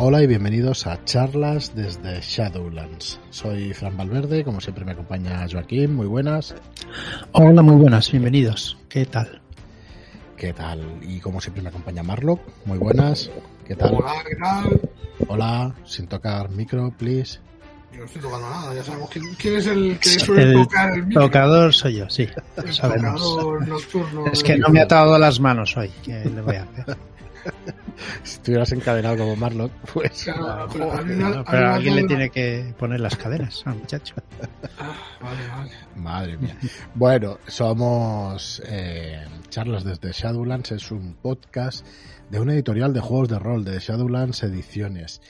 Hola y bienvenidos a charlas desde Shadowlands. Soy Fran Valverde, como siempre me acompaña Joaquín, muy buenas. Hola, muy buenas, bienvenidos. ¿Qué tal? ¿Qué tal? Y como siempre me acompaña Marlock, muy buenas. ¿Qué tal? Hola, ¿qué tal? Hola, sin tocar micro, please. Yo no estoy tocando nada, ya sabemos quién, quién es el que suele tocar el micro. tocador soy yo, sí. El sabemos. tocador nocturno. Es que no me ha atado las manos hoy. ¿Qué le voy a hacer? Si estuvieras encadenado como Marlock, pues... Claro, pero No, alguien le tiene que poner las cadenas al muchacho. Ah, vale, vale. Madre mía. Bueno, somos eh, Charlas desde Shadowlands, es un podcast de una editorial de juegos de rol de Shadowlands Ediciones.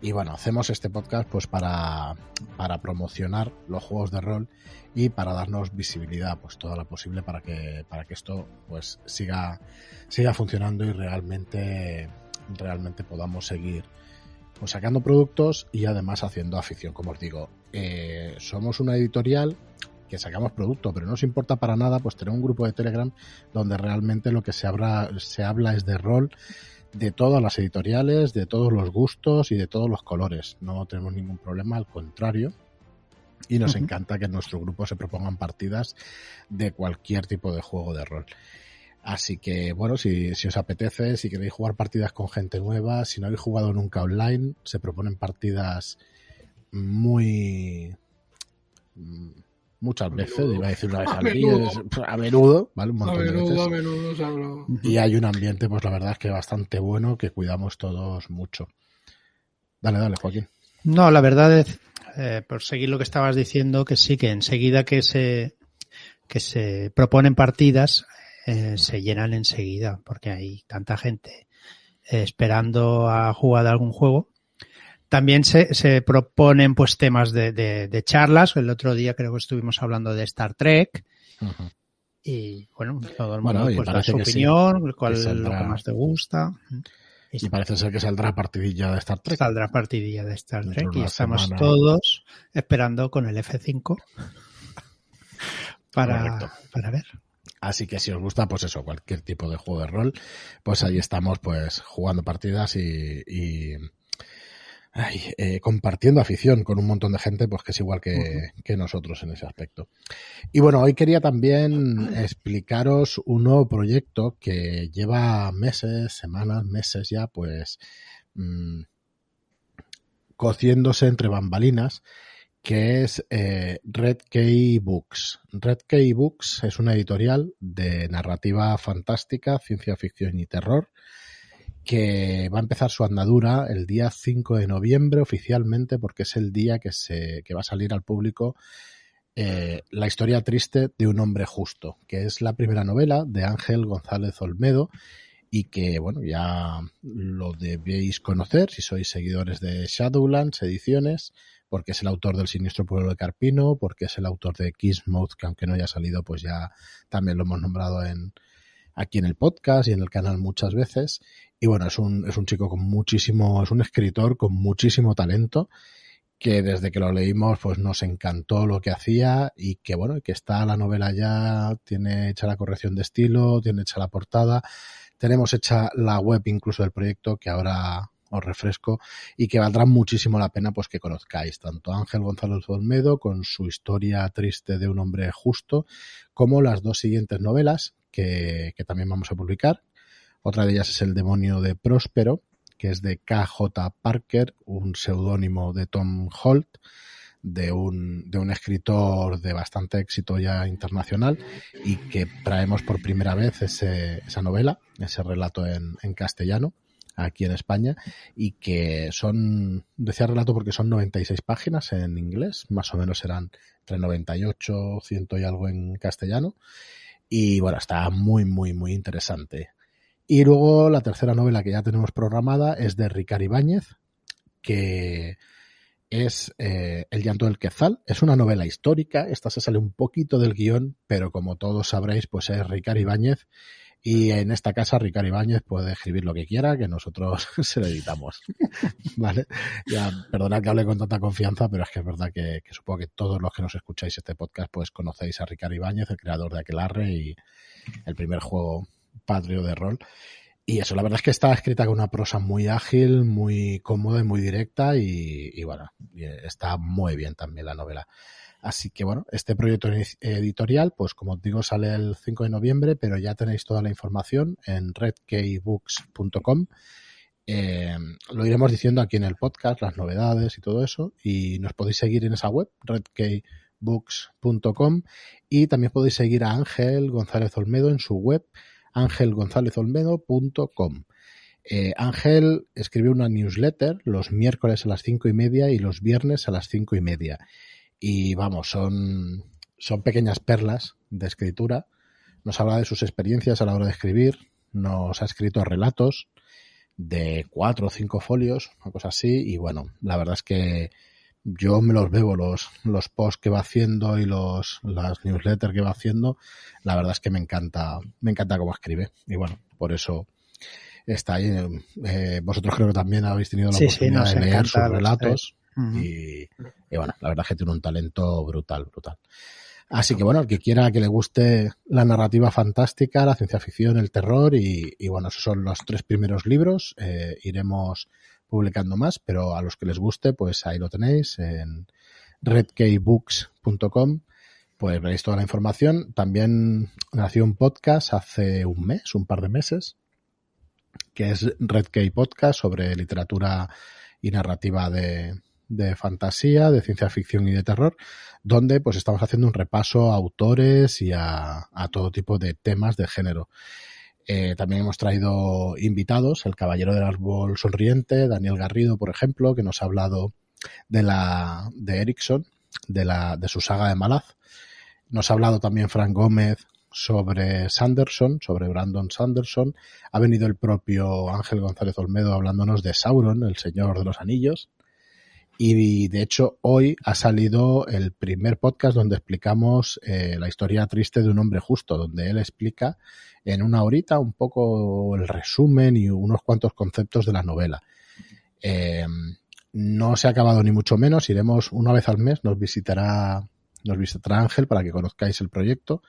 Y bueno, hacemos este podcast pues para, para promocionar los juegos de rol y para darnos visibilidad, pues toda la posible para que, para que esto pues siga, siga funcionando y realmente, realmente podamos seguir pues sacando productos y además haciendo afición, como os digo. Eh, somos una editorial que sacamos producto, pero no nos importa para nada pues tener un grupo de Telegram donde realmente lo que se habla, se habla es de rol de todas las editoriales, de todos los gustos y de todos los colores. No tenemos ningún problema, al contrario. Y nos encanta que en nuestro grupo se propongan partidas de cualquier tipo de juego de rol. Así que, bueno, si, si os apetece, si queréis jugar partidas con gente nueva, si no habéis jugado nunca online, se proponen partidas muy... Muchas veces, menudo. iba a decir una vez A al día, menudo. es- a menudo, ¿vale? Un A montón de menudo, veces. a menudo se habla. Y hay un ambiente, pues la verdad es que bastante bueno, que cuidamos todos mucho. Dale, dale, Joaquín. No, la verdad es, eh, por seguir lo que estabas diciendo, que sí, que enseguida que se, que se proponen partidas, eh, se llenan enseguida, porque hay tanta gente eh, esperando a jugar algún juego. También se, se proponen pues temas de, de, de charlas. El otro día creo que estuvimos hablando de Star Trek. Y bueno, todo el mundo Bueno, pues, da su sí, opinión, cuál es lo que más te gusta. Y parece ser que saldrá partidilla de Star Trek. Saldrá partidilla de Star Trek y estamos semana. todos esperando con el F5 para, Correcto. para ver. Así que si os gusta, pues eso, cualquier tipo de juego de rol, pues ahí estamos, pues jugando partidas y, y ay, eh, compartiendo afición con un montón de gente, pues que es igual que, que nosotros en ese aspecto. Y bueno, hoy quería también explicaros un nuevo proyecto que lleva meses, semanas, meses ya, pues mm, cociéndose entre bambalinas que es eh, Red Key Books. Red Key Books es una editorial de narrativa fantástica, ciencia ficción y terror, que va a empezar su andadura el día 5 de noviembre oficialmente, porque es el día que, se, que va a salir al público eh, La historia triste de un hombre justo, que es la primera novela de Ángel González Olmedo y que, bueno, ya lo debéis conocer si sois seguidores de Shadowlands Ediciones porque es el autor del Siniestro Pueblo de Carpino, porque es el autor de Kismuth, que aunque no haya salido, pues ya también lo hemos nombrado en aquí en el podcast y en el canal muchas veces. Y bueno, es un, es un chico con muchísimo, es un escritor con muchísimo talento, que desde que lo leímos, pues nos encantó lo que hacía y que bueno, que está la novela ya, tiene hecha la corrección de estilo, tiene hecha la portada, tenemos hecha la web incluso del proyecto, que ahora os refresco y que valdrá muchísimo la pena pues que conozcáis tanto Ángel González Olmedo con su historia triste de un hombre justo como las dos siguientes novelas que, que también vamos a publicar. Otra de ellas es El demonio de Próspero, que es de KJ Parker, un seudónimo de Tom Holt, de un, de un escritor de bastante éxito ya internacional y que traemos por primera vez ese, esa novela, ese relato en castellano aquí en España y que son, decía relato porque son 96 páginas en inglés, más o menos serán entre 98, 100 y algo en castellano y bueno, está muy, muy, muy interesante. Y luego la tercera novela que ya tenemos programada es de Ricard Ibáñez, que es eh, El llanto del quezal. Es una novela histórica, esta se sale un poquito del guion, pero como todos sabréis, pues es Ricard Ibáñez y en esta casa Ricardo Ibáñez puede escribir lo que quiera, que nosotros se lo editamos. ¿Vale? Ya, perdonad que hable con tanta confianza, pero es que es verdad que, supongo que todos los que nos escucháis este podcast pues conocéis a Ricardo Ibáñez, el creador de Aquelarre y el primer juego patrio de rol. y eso, la verdad es que está escrita con una prosa muy ágil, muy cómoda y muy directa y, y bueno, está muy bien también la novela. Así que bueno, este proyecto editorial, pues como os digo, sale el 5 de noviembre, pero ya tenéis toda la información en redkeybooks.com. Eh, lo iremos diciendo aquí en el podcast, las novedades y todo eso, y nos podéis seguir en esa web, redkeybooks.com, y también podéis seguir a Ángel González Olmedo en su web, angelgonzalezolmedo.com. Eh, Ángel escribe una newsletter los miércoles a las cinco y media y los viernes a las cinco y media y vamos, son, son pequeñas perlas de escritura. Nos habla de sus experiencias a la hora de escribir, nos ha escrito relatos de cuatro o cinco folios, una cosa así, y bueno, la verdad es que yo me los bebo los, los posts que va haciendo y los, las newsletters que va haciendo, la verdad es que me encanta, me encanta cómo escribe, y bueno, por eso está ahí. Eh, vosotros creo que también habéis tenido la oportunidad de leer sus relatos y, bueno, la verdad es que tiene un talento brutal, brutal. Así que bueno, el que quiera que le guste la narrativa fantástica, la ciencia ficción, el terror y, bueno, esos son los tres primeros libros. Eh, iremos publicando más, pero a los que les guste, pues ahí lo tenéis en redkeybooks.com. Pues veréis toda la información. También nació un podcast hace un mes, un par de meses, que es Redkey Podcast sobre literatura y narrativa de, de fantasía, de ciencia ficción y de terror, donde pues estamos haciendo un repaso a autores y a, todo tipo de temas de género. Eh, también hemos traído invitados, el Caballero del Árbol Sonriente, Daniel Garrido, por ejemplo, que nos ha hablado de la de Erickson, de la de su saga de Malaz. Nos ha hablado también Frank Gómez sobre Sanderson, sobre Brandon Sanderson. Ha venido el propio Ángel González Olmedo hablándonos de Sauron, el Señor de los Anillos. Y de hecho hoy ha salido el primer podcast donde explicamos eh, la historia triste de un hombre justo, donde él explica en una horita un poco el resumen y unos cuantos conceptos de la novela. Eh, no se ha acabado ni mucho menos, iremos una vez al mes, nos visitará, nos visitará Ángel para que conozcáis el proyecto.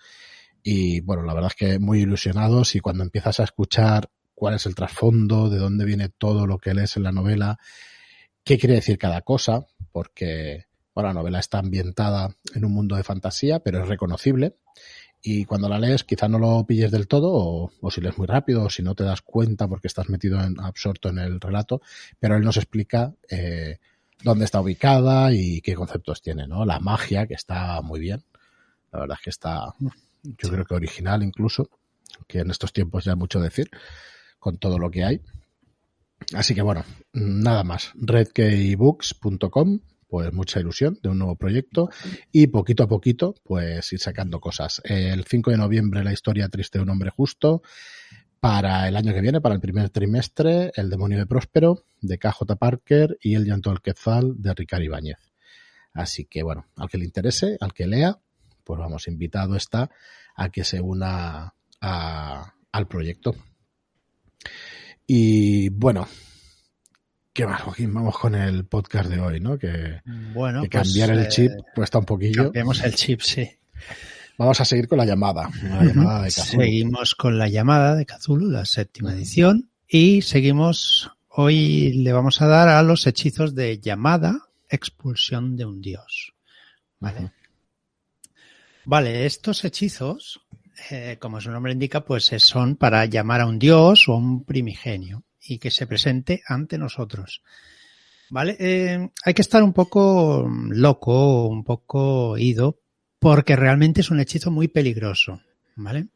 Y bueno, la verdad es que muy ilusionados y cuando empiezas a escuchar cuál es el trasfondo, de dónde viene todo lo que lees en la novela, qué quiere decir cada cosa, porque bueno, la novela está ambientada en un mundo de fantasía, pero es reconocible. Y cuando la lees, quizá no lo pilles del todo, o, si lees muy rápido, o si no te das cuenta porque estás metido en, absorto en el relato, pero él nos explica eh, dónde está ubicada y qué conceptos tiene, ¿no? La magia, que está muy bien. La verdad es que está, yo creo que original incluso, que en estos tiempos ya hay mucho decir, con todo lo que hay. Así que bueno, nada más. redkeybooks.com, pues mucha ilusión de un nuevo proyecto y poquito a poquito, pues ir sacando cosas. El 5 de noviembre, la historia triste de un hombre justo. Para el año que viene, para el primer trimestre, El demonio de Próspero, de KJ Parker y El llanto del Quetzal, de Ricardo Ibáñez. Así que bueno, al que le interese, al que lea, pues vamos, invitado está a que se una al proyecto. Y bueno, ¿qué más, Joaquín? Vamos con el podcast de hoy, ¿no? Que, bueno, que cambiar el chip eh, cuesta un poquillo. Cambiamos el chip, sí. Vamos a seguir con la llamada. La llamada de Seguimos con la llamada de Cthulhu, la séptima edición, y seguimos. Hoy le vamos a dar a los hechizos de llamada, expulsión de un dios. Vale. Vale, estos hechizos eh, como su nombre indica, pues son para llamar a un dios o un primigenio y que se presente ante nosotros. ¿Vale? Eh, hay que estar un poco loco, un poco ido, porque realmente es un hechizo muy peligroso. ¿Vale?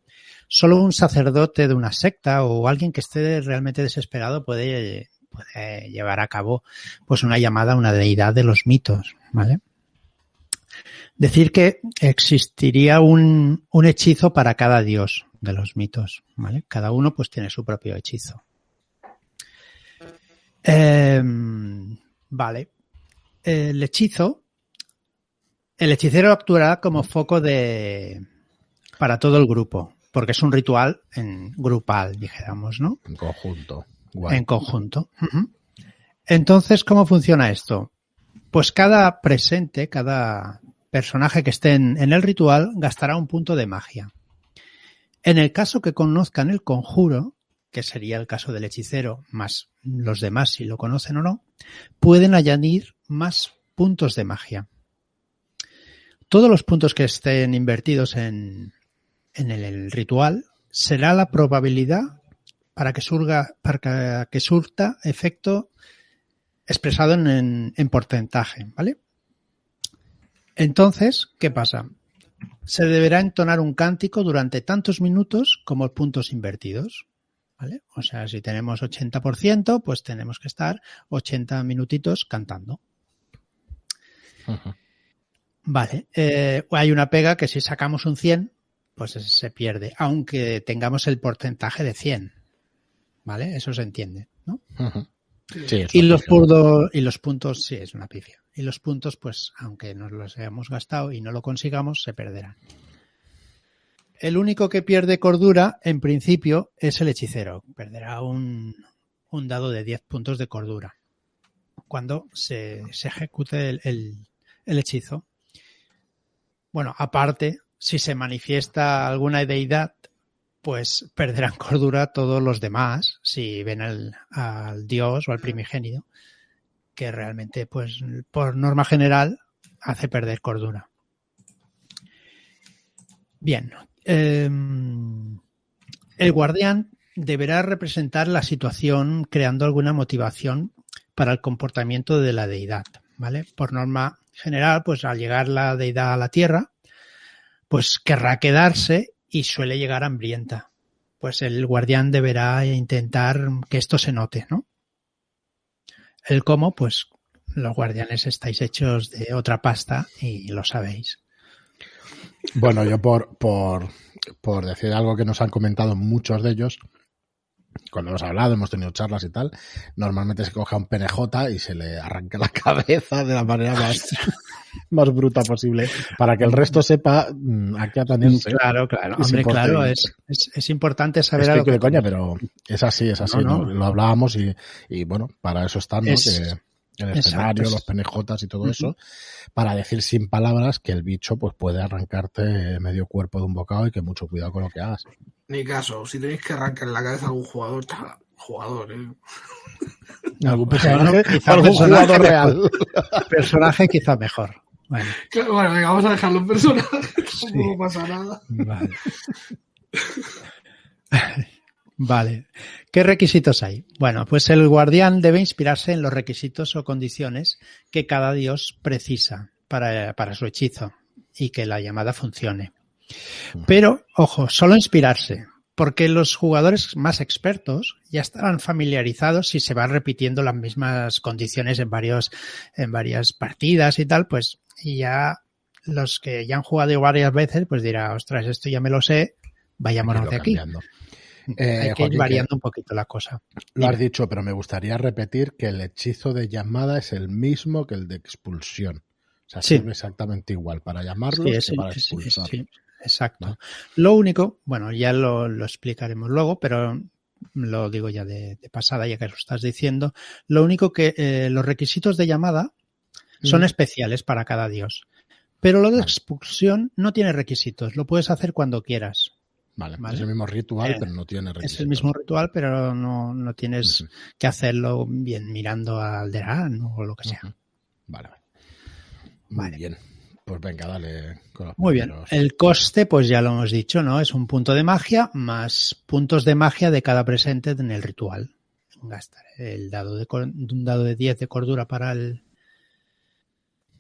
Solo un sacerdote de una secta o alguien que esté realmente desesperado puede, puede llevar a cabo pues una llamada a una deidad de los mitos. ¿Vale? Decir que existiría un, un hechizo para cada dios de los mitos, ¿vale? Cada uno pues tiene su propio hechizo. Em, vale. El hechizo, el hechicero actuará como foco de para todo el grupo, porque es un ritual en grupal, dijéramos, ¿no? En conjunto. En conjunto. Entonces, ¿cómo funciona esto? Pues cada presente, cada personaje que esté en, el ritual gastará un punto de magia. En el caso que conozcan el conjuro, que sería el caso del hechicero, más los demás si lo conocen o no, pueden añadir más puntos de magia. Todos los puntos que estén invertidos en, en el ritual será la probabilidad para que surga, para que surta efecto expresado en, en, porcentaje, ¿vale? Entonces, ¿qué pasa? Se deberá entonar un cántico durante tantos minutos como puntos invertidos. ¿Vale? O sea, si tenemos 80%, pues tenemos que estar 80 minutitos cantando. Vale. Eh, hay una pega que si sacamos un 100, pues se pierde, aunque tengamos el porcentaje de 100. ¿Vale? Eso se entiende, ¿no? Uh-huh. Sí, y los puntos, y los puntos, sí, es una pifia. Y los puntos, pues, aunque nos los hayamos gastado y no lo consigamos, se perderán. El único que pierde cordura, en principio, es el hechicero. Perderá un, un dado de 10 puntos de cordura cuando se, se ejecute el, el, el hechizo. Bueno, aparte, si se manifiesta alguna deidad pues perderán cordura todos los demás si ven al, al dios o al primigénito, que realmente, pues, por norma general, hace perder cordura. Bien. Eh, el guardián deberá representar la situación creando alguna motivación para el comportamiento de la deidad, ¿vale? Por norma general, pues al llegar la deidad a la tierra, pues querrá quedarse y suele llegar hambrienta. Pues el guardián deberá intentar que esto se note, ¿no? El cómo, pues los guardianes estáis hechos de otra pasta y lo sabéis. Bueno, yo por, por, por decir algo que nos han comentado muchos de ellos, cuando hemos hablado, hemos tenido charlas y tal, normalmente se coge a un PNJ y se le arranca la cabeza de la manera más, más bruta posible para que el resto sepa mm, a qué atenerse. Claro, claro. Hombre, claro, es, es, es, importante saber algo. que... de coña, pero es así, es así. No, no. Lo hablábamos y, y, bueno, para eso están, ¿no? Es... Que, el escenario, Exacto. los PNJs y todo uh -huh. eso, para decir sin palabras que el bicho pues puede arrancarte medio cuerpo de un bocado y que mucho cuidado con lo que hagas. Ni caso, si tenéis que arrancar la cabeza a algún jugador, jugador, ¿eh? Algún personaje, quizá algún personaje jugador real. personaje quizá mejor. Bueno. bueno, venga, vamos a dejarlo en personaje, sí. no pasa nada. Vale. Vale. ¿Qué requisitos hay? Bueno, pues el guardián debe inspirarse en los requisitos o condiciones que cada dios precisa para, para su hechizo y que la llamada funcione. Pero, ojo, solo inspirarse, porque los jugadores más expertos ya estarán familiarizados si se van repitiendo las mismas condiciones en varios, en varias partidas y tal, pues, y ya los que ya han jugado varias veces, pues dirá, ostras, esto ya me lo sé, vayámonos de aquí. Cambiando. Eh, Hay que Joaquín, ir variando un poquito la cosa. Lo has dicho, pero me gustaría repetir que el hechizo de llamada es el mismo que el de expulsión. O sea, sí. sirve exactamente igual para llamarlos sí, es, que para expulsar. Sí, exacto. ¿no? Lo único, bueno, ya lo, lo, explicaremos luego, pero lo digo ya de, de, pasada, ya que lo estás diciendo. Lo único que eh, los requisitos de llamada son mm. especiales para cada dios. Pero lo de expulsión no tiene requisitos, lo puedes hacer cuando quieras. Vale, vale, es el mismo ritual, eh, pero no tiene requisitos. Es el mismo ritual, pero no, no tienes uh -huh. que hacerlo bien mirando al Deran o lo que sea. Uh -huh. Vale, vale. Muy bien. Pues venga, dale. Muy bien. El coste, pues ya lo hemos dicho, ¿no? Es un punto de magia más puntos de magia de cada presente en el ritual. Gastar el dado de, un dado de 10 de cordura para el,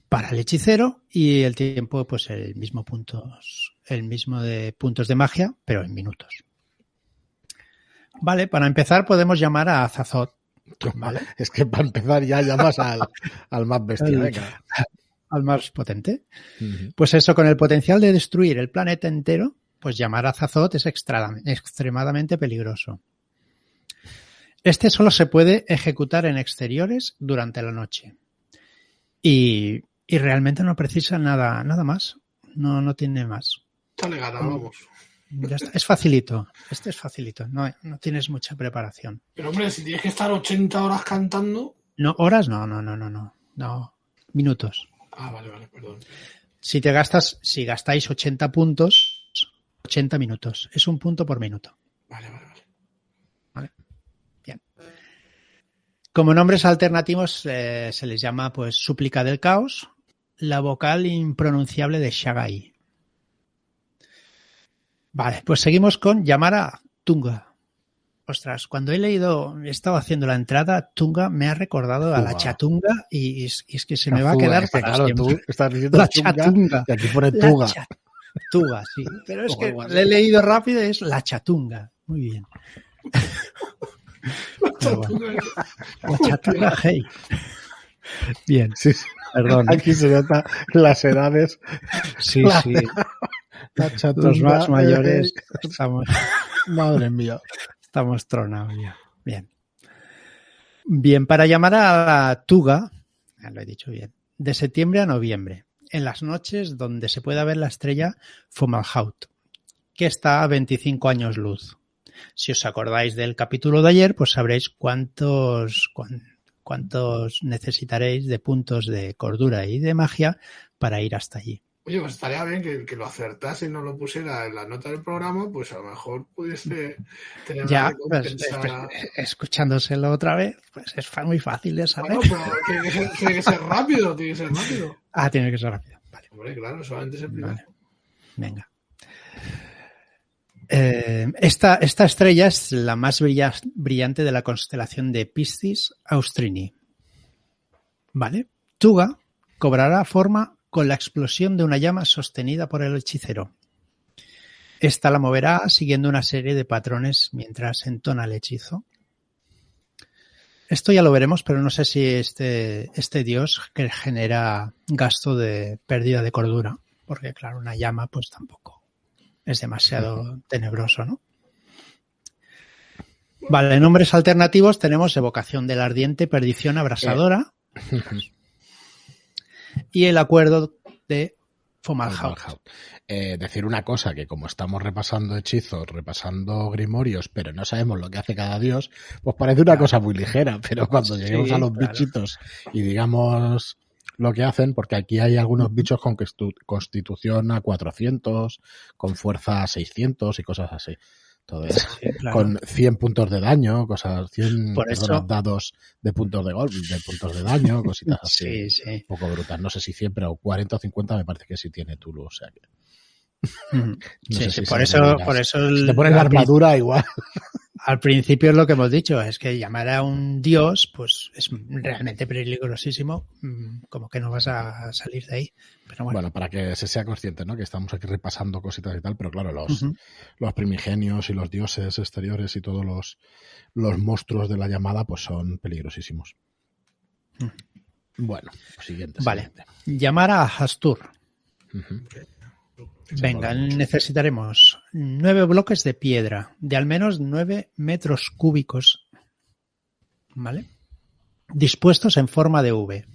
para el hechicero y el tiempo, pues el mismo puntos, el mismo de puntos de magia, pero en minutos. Vale, para empezar podemos llamar a Azazot. ¿vale? Es que para empezar ya llamas al, al más bestia, venga. Al más potente. Uh -huh. Pues eso, con el potencial de destruir el planeta entero, pues llamar a Azazot es extra, extremadamente peligroso. Este solo se puede ejecutar en exteriores durante la noche. Y y realmente no precisa nada, nada más. No, no tiene más. Dale gana, vamos. Ya está. Es facilito. Este es facilito. No, no tienes mucha preparación. Pero hombre, si tienes que estar 80 horas cantando. No, horas no, no, no, no, no. No. Minutos. Ah, vale, vale, perdón. Si te gastas, si gastáis 80 puntos, 80 minutos. Es un punto por minuto. Vale, vale, vale. ¿Vale? Como nombres alternativos eh, se les llama pues súplica del caos, la vocal impronunciable de Shagai. Vale, pues seguimos con Yamara Tunga. Ostras, cuando he leído, he estado haciendo la entrada, Tunga me ha recordado a la chatunga y es, y es que se La me va a quedar para claro, siempre. tú estás diciendo La chatunga. y aquí pone La tuga. chatunga, sí. Pero es O que le he leído rápido y es la chatunga. Muy bien. Pero bueno, la chatunga, hey. Bien, Sí, sí. perdón. Aquí se nota las edades. Sí, la- sí. Los más mayores eh, estamos, Madre mía. estamos tronados ya. Bien. Bien, para llamar a la Tuga, ya lo he dicho bien, de septiembre a noviembre, en las noches donde se pueda ver la estrella Fomalhaut, que está a 25 años luz. Si os acordáis del capítulo de ayer, pues sabréis cuántos, cuán- cuántos necesitaréis de puntos de cordura y de magia para ir hasta allí. Oye, pues estaría bien que, que lo acertase y no lo pusiera en la nota del programa, pues a lo mejor pudiese tener Ya, pues, pues, escuchándoselo otra vez, pues es muy fácil de saber. Bueno, pero tiene que, ser, tiene que ser rápido, tiene que ser rápido. Ah, tiene que ser rápido. Vale, Hombre, claro, solamente es el primero. vale. Venga. Eh, esta, esta estrella es la más brilla- brillante de la constelación de Piscis Austrini. ¿Vale? Tuga cobrará forma con la explosión de una llama sostenida por el hechicero. Esta la moverá siguiendo una serie de patrones mientras entona el hechizo. Esto ya lo veremos, pero no sé si este, este dios que genera gasto de pérdida de cordura, porque claro, una llama pues tampoco es demasiado tenebroso, ¿no? Vale, nombres alternativos tenemos evocación del ardiente, perdición abrasadora y el acuerdo de Fomalhaut. Eh, decir una cosa, que como estamos repasando hechizos, repasando grimorios, pero no sabemos lo que hace cada dios, pues parece una Claro. cosa muy ligera, pero cuando Sí, lleguemos a los claro. bichitos y digamos lo que hacen, porque aquí hay algunos bichos con constitu- constitución a 400, con fuerza a 600 y cosas así. Entonces, Sí, claro. con 100 puntos de daño, cosas, 100 Por eso- dados de puntos de golpe, de puntos de daño, cositas así. Sí, sí. Un poco brutas. No sé si 100, pero 40 o 50 me parece que sí tiene Tulu. O sea que. No Sí, sé sí, si por eso, por eso Si te pones la armadura, igual. al principio es lo que hemos dicho, es que llamar a un dios, pues es realmente peligrosísimo, mm, como que no vas a salir de ahí. Pero bueno, Bueno, para que se sea consciente, ¿no? Que estamos aquí repasando cositas y tal, pero claro, los, los primigenios y los dioses exteriores y todos los, los monstruos de la llamada, pues son peligrosísimos. Bueno, siguiente. Vale. llamar a Hastur. Venga, necesitaremos nueve bloques de piedra de al menos nueve metros cúbicos, ¿vale? Dispuestos en forma de V.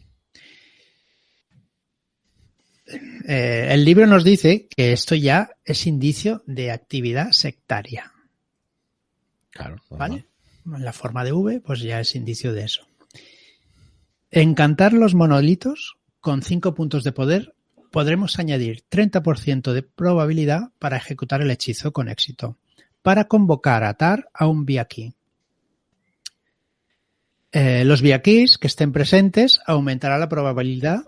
Eh, el libro nos dice que esto ya es indicio de actividad sectaria, Claro. ¿vale? normal. La forma de V, pues ya es indicio de eso. Encantar los monolitos con cinco puntos de poder podremos añadir 30% de probabilidad para ejecutar el hechizo con éxito, para convocar a atar a un Biaki. Eh, los Biakis que estén presentes aumentará la probabilidad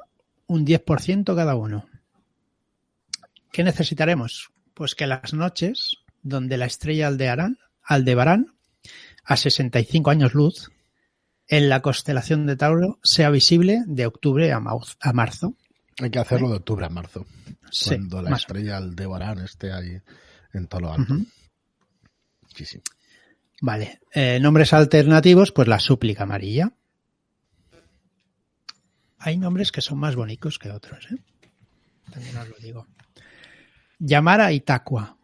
un 10% cada uno. ¿Qué necesitaremos? Pues que las noches donde la estrella aldearán, aldebarán a 65 años luz en la constelación de Tauro sea visible de octubre a marzo. Hay que hacerlo de octubre a marzo. Sí, cuando la estrella Aldebarán esté ahí en todo lo alto. Sí, sí. Vale. Eh, nombres alternativos, pues la súplica amarilla. Hay nombres que son más bonitos que otros, ¿eh? También os lo digo. Llamar a Itaqua.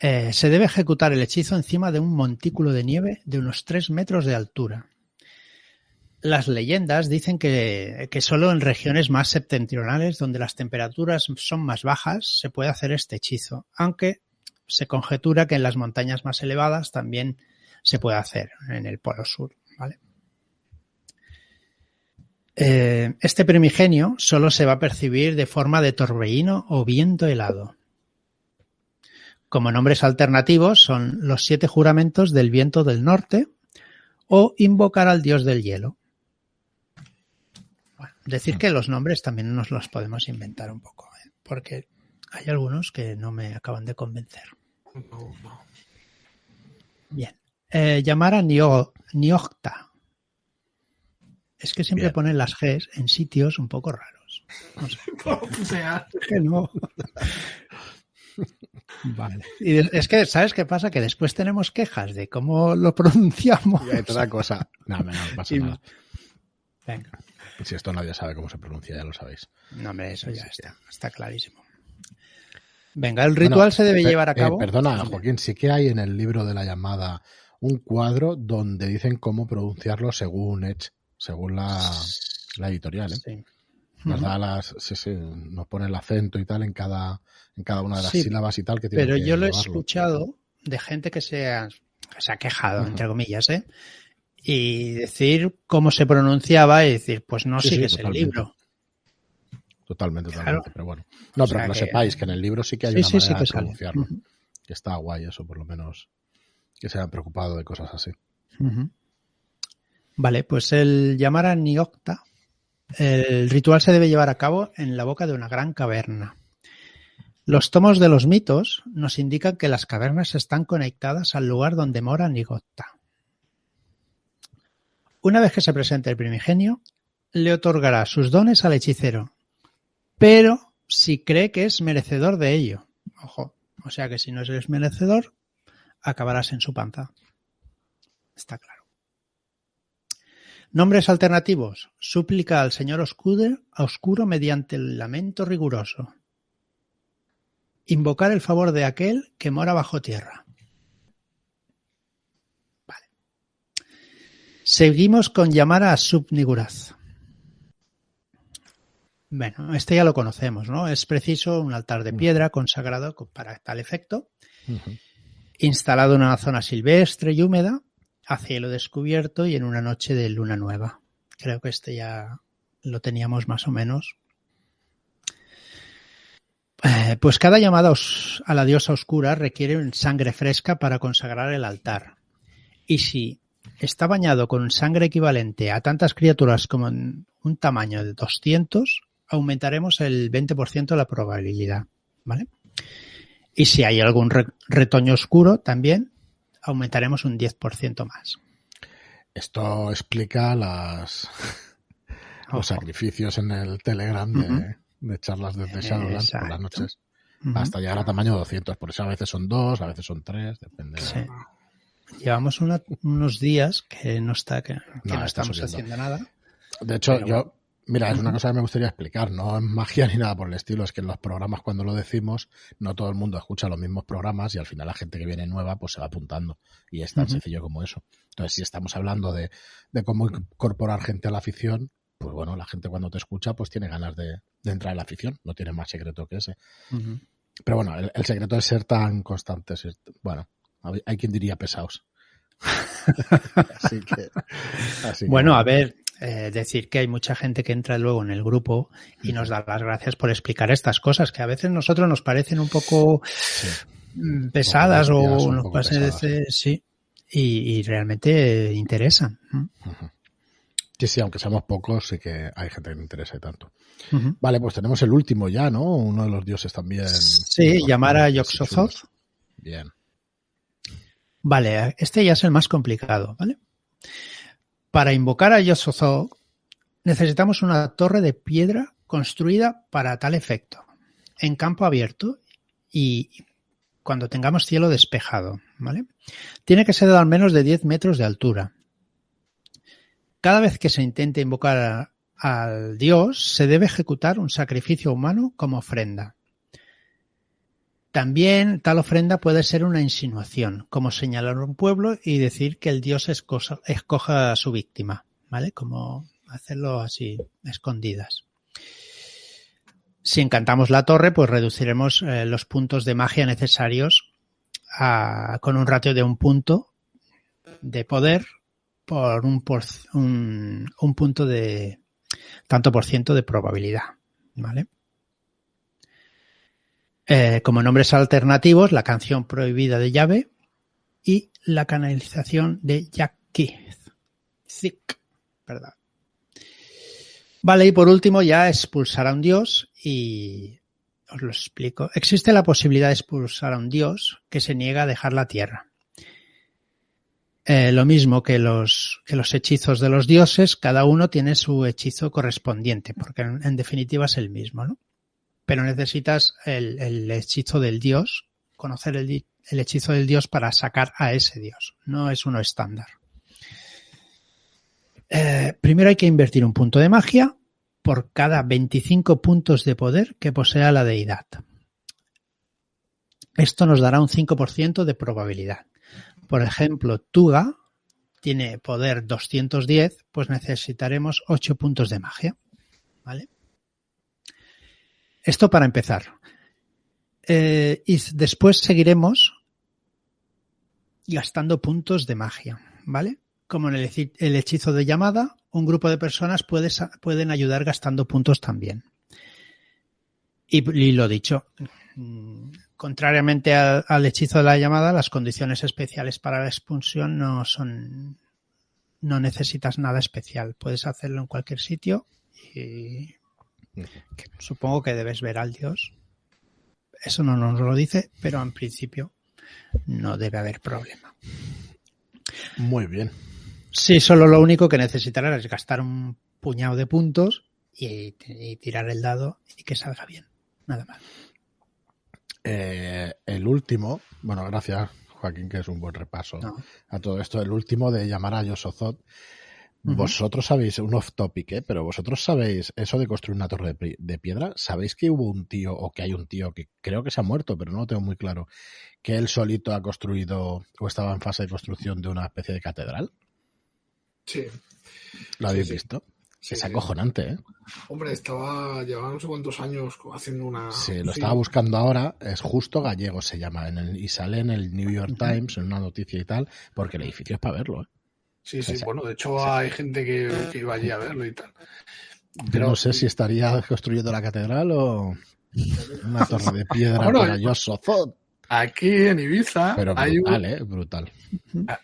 Eh, se debe ejecutar el hechizo encima de un montículo de nieve de unos 3 metros de altura. Las leyendas dicen que, solo en regiones más septentrionales, donde las temperaturas son más bajas, se puede hacer este hechizo, aunque se conjetura que en las montañas más elevadas también se puede hacer, en el polo sur. ¿vale? Eh, este primigenio solo se va a percibir de forma de torbellino o viento helado. Como nombres alternativos son los siete juramentos del viento del norte o invocar al dios del hielo. Decir que los nombres también nos los podemos inventar un poco, ¿eh? porque hay algunos que no me acaban de convencer. No, no. Bien. Eh, llamar a Nio- Niocta. Es que siempre Bien. ponen las Gs en sitios un poco raros. No sé. O sea, que no. Vale. Y es que, ¿sabes qué pasa? Que después tenemos quejas de cómo lo pronunciamos. Y hay otra cosa. No, no, no pasa Y- nada. Venga. Si esto nadie sabe cómo se pronuncia, ya lo sabéis. No, hombre, eso ya está. Está clarísimo. Venga, el ritual Bueno, se debe per- llevar a eh, cabo. perdona, Joaquín, sí que hay en el libro de la llamada un cuadro donde dicen cómo pronunciarlo según Edge, según la, la editorial. ¿eh? Sí. Nos da las, sí, sí, nos pone el acento y tal en cada, en cada una de las Sí, sílabas y tal que tiene Pero que yo lo he escuchado de gente que se ha, que se ha quejado, entre comillas, ¿eh? Y decir cómo se pronunciaba y decir, pues no Sí, sí, sigues el libro. Totalmente, Claro. totalmente. Pero bueno. No, O pero que lo sepáis, que en el libro sí que hay Sí, una manera de pronunciarlo. Que está guay eso, por lo menos. Que se hayan preocupado de cosas así. Vale, pues el llamar a Niocta, el ritual se debe llevar a cabo en la boca de una gran caverna. Los tomos de los mitos nos indican que las cavernas están conectadas al lugar donde mora Nigocta. Una vez que se presente el primigenio, le otorgará sus dones al hechicero, pero si cree que es merecedor de ello. Ojo, o sea que si no eres merecedor, acabarás en su panza. Está claro. Nombres alternativos. Súplica al señor oscuro, oscuro mediante el lamento riguroso. Invocar el favor de aquel que mora bajo tierra. Seguimos con llamar a Subniguraz. Bueno, este ya lo conocemos, ¿no? Es preciso un altar de piedra consagrado para tal efecto, instalado en una zona silvestre y húmeda, a cielo descubierto y en una noche de luna nueva. Creo que este ya lo teníamos más o menos. Eh, pues cada llamada a la diosa oscura requiere sangre fresca para consagrar el altar. Y si está bañado con sangre equivalente a tantas criaturas como en un tamaño de 200, aumentaremos el 20% la probabilidad. ¿Vale? Y si hay algún re- retoño oscuro también, aumentaremos un 10% más. Esto explica las los sacrificios en el Telegram de, de charlas desde Shadowlands por las noches. Hasta llegar a tamaño 200. Por eso a veces son dos, a veces son tres, depende. Sí. Llevamos una- unos días que no está que, que No, estamos subiendo. haciendo nada. De hecho, Pero yo, mira, es una cosa que me gustaría explicar, no es magia ni nada por el estilo, es que en los programas cuando lo decimos, no todo el mundo escucha los mismos programas y al final la gente que viene nueva pues se va apuntando y es tan sencillo como eso. Entonces, si estamos hablando de, de cómo incorporar gente a la afición, pues bueno, la gente cuando te escucha pues tiene ganas de, de entrar en la afición, no tiene más secreto que ese. Pero bueno, el, el secreto es ser tan constante, ser- bueno, hay quien diría pesados. así que, así que Bueno, a ver, eh, decir que hay mucha gente que entra luego en el grupo y nos da las gracias por explicar estas cosas que a veces nosotros nos parecen un poco sí. mm, pesadas o nos parecen sí y, y realmente interesan. Sí, sí, aunque seamos pocos, sí que hay gente que le interesa y tanto. Vale, pues tenemos el último ya, ¿no? Uno de los dioses también. Sí, llamar a Yog-Sothoth. Bien. Vale, este ya es el más complicado, ¿vale? Para invocar a Yog-Sothoth necesitamos una torre de piedra construida para tal efecto, en campo abierto y cuando tengamos cielo despejado, ¿vale? Tiene que ser de al menos de 10 metros de altura. Cada vez que se intente invocar a- al dios, se debe ejecutar un sacrificio humano como ofrenda. También tal ofrenda puede ser una insinuación, como señalar un pueblo y decir que el dios escoja, a su víctima, ¿vale? Como hacerlo así, escondidas. Si encantamos la torre, pues reduciremos eh, los puntos de magia necesarios a- con un ratio de un punto de poder por un, un, un punto de tanto por ciento de probabilidad, ¿vale? Eh, como nombres alternativos, la canción prohibida de llave y la canalización de Jack Keith. Thick, ¿verdad? Vale, y por último ya expulsar a un dios y os lo explico. Existe la posibilidad de expulsar a un dios que se niega a dejar la tierra. Eh, lo mismo que los, que los hechizos de los dioses, cada uno tiene su hechizo correspondiente, porque en, en definitiva es el mismo, ¿no? Pero necesitas el, el hechizo del dios, conocer el, hechizo del dios para sacar a ese dios. No es uno estándar. Eh, primero hay que invertir un punto de magia por cada 25 puntos de poder que posea la deidad. Esto nos dará un 5% de probabilidad. Por ejemplo, Tuga tiene poder 210, pues necesitaremos 8 puntos de magia. ¿Vale? Esto para empezar. Eh, y después seguiremos gastando puntos de magia, ¿vale? Como en el, hechizo de llamada, un grupo de personas puede, pueden ayudar gastando puntos también. Y, y lo dicho, contrariamente al, al, hechizo de la llamada, las condiciones especiales para la expulsión no son. No necesitas nada especial. Puedes hacerlo en cualquier sitio y que supongo que debes ver al dios. Eso no nos lo dice, pero en principio no debe haber problema. Muy bien. Sí, solo lo único que necesitarás es gastar un puñado de puntos y, y tirar el dado y que salga bien. Nada más. Eh, el último, bueno, gracias Joaquín, que es un buen repaso no. a todo esto. El último de llamar a Yosozot. Vosotros sabéis, un off topic, ¿eh? pero vosotros sabéis eso de construir una torre de, de, piedra. ¿Sabéis que hubo un tío, o que hay un tío que creo que se ha muerto, pero no lo tengo muy claro, que él solito ha construido o estaba en fase de construcción de una especie de catedral? Sí. ¿Lo habéis sí, visto? Sí. Es acojonante, ¿eh? Hombre, estaba, llevaba no sé cuántos años haciendo una... Sí, lo estaba buscando ahora, es justo gallego se llama, en el, y sale en el New York Times, en una noticia y tal, porque el edificio es para verlo, ¿eh? Sí, sí, bueno, de hecho hay gente que, que, iba allí a verlo y tal. Pero no sé si estaría construyendo la catedral o una torre de piedra bueno, para Yosozot. Aquí en Ibiza Pero hay brutal, un... eh, brutal.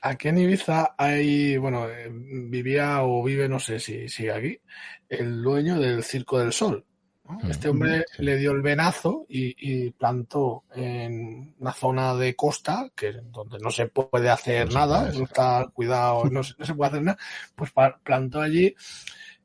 Aquí en Ibiza hay, bueno, eh, vivía o vive, no sé si sigue aquí, el dueño del Circo del Sol. ¿No? Este hombre sí. le dio el venazo y, y, plantó en una zona de costa, que donde no se puede hacer no nada, no está cuidado, no, no, se puede hacer nada, pues plantó allí,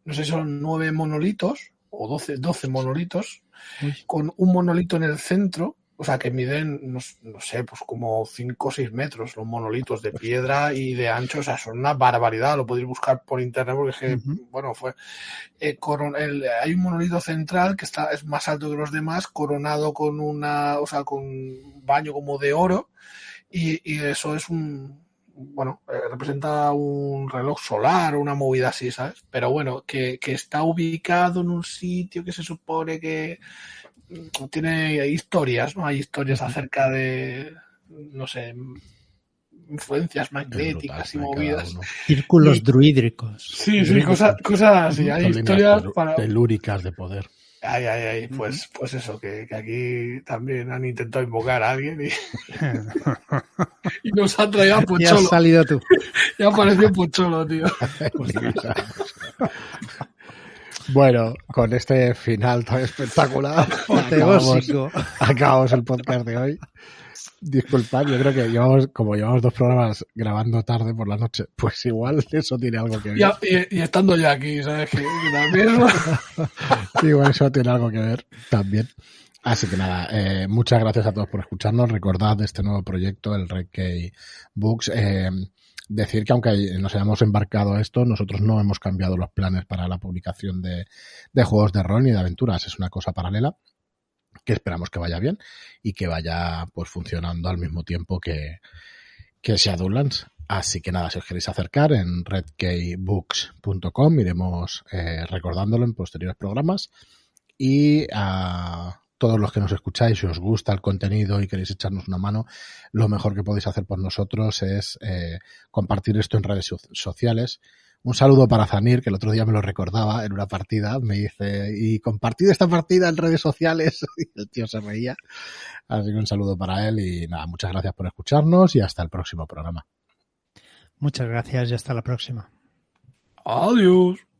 no sé, son nueve monolitos o doce, doce monolitos, Uy. con un monolito en el centro o sea, que miden, no, no, sé, pues como 5 o 6 metros, los monolitos de piedra y de ancho, o sea, son una barbaridad, lo podéis buscar por internet porque es que, uh -huh. bueno, fue, eh, coron el, hay un monolito central que está, es más alto que los demás, coronado con una, o sea, con un baño como de oro, y, y eso es un, bueno, eh, representa un reloj solar o una movida así, ¿sabes? Pero bueno, que, que está ubicado en un sitio que se supone que tiene historias, ¿no? Hay historias acerca de, no sé, influencias magnéticas y movidas. Círculos y, druídricos. Sí, sí, cosas, cosas así. Hay historias para... Telúricas de poder. Ay, ay, ay, pues, pues eso, que, que, aquí también han intentado invocar a alguien y, y nos han traído a Pocholo. Ya has salido tú. ya apareció Pocholo, tío. Bueno, con este final tan espectacular, acabamos, acabamos, el podcast de hoy. Disculpad, yo creo que llevamos, como llevamos dos programas grabando tarde por la noche, pues igual eso tiene algo que ver. Ya, y, y, estando ya aquí, ¿sabes? Que, también. igual eso tiene algo que ver también. Así que nada, eh, muchas gracias a todos por escucharnos. Recordad de este nuevo proyecto, el Red Key Books. Eh, decir que aunque nos hayamos embarcado a esto, nosotros no hemos cambiado los planes para la publicación de, de juegos de rol ni de aventuras. Es una cosa paralela que esperamos que vaya bien y que vaya pues funcionando al mismo tiempo que, que Shadowlands. Así que nada, si os queréis acercar en redkeybooks.com iremos eh, recordándolo en posteriores programas y a todos los que nos escucháis, si os gusta el contenido y queréis echarnos una mano, lo mejor que podéis hacer por nosotros es eh, compartir esto en redes sociales. Un saludo para Zanir, que el otro día me lo recordaba en una partida. Me dice, y compartid esta partida en redes sociales. Y el tío se reía. Así que un saludo para él y nada, muchas gracias por escucharnos y hasta el próximo programa. Muchas gracias y hasta la próxima. Adiós.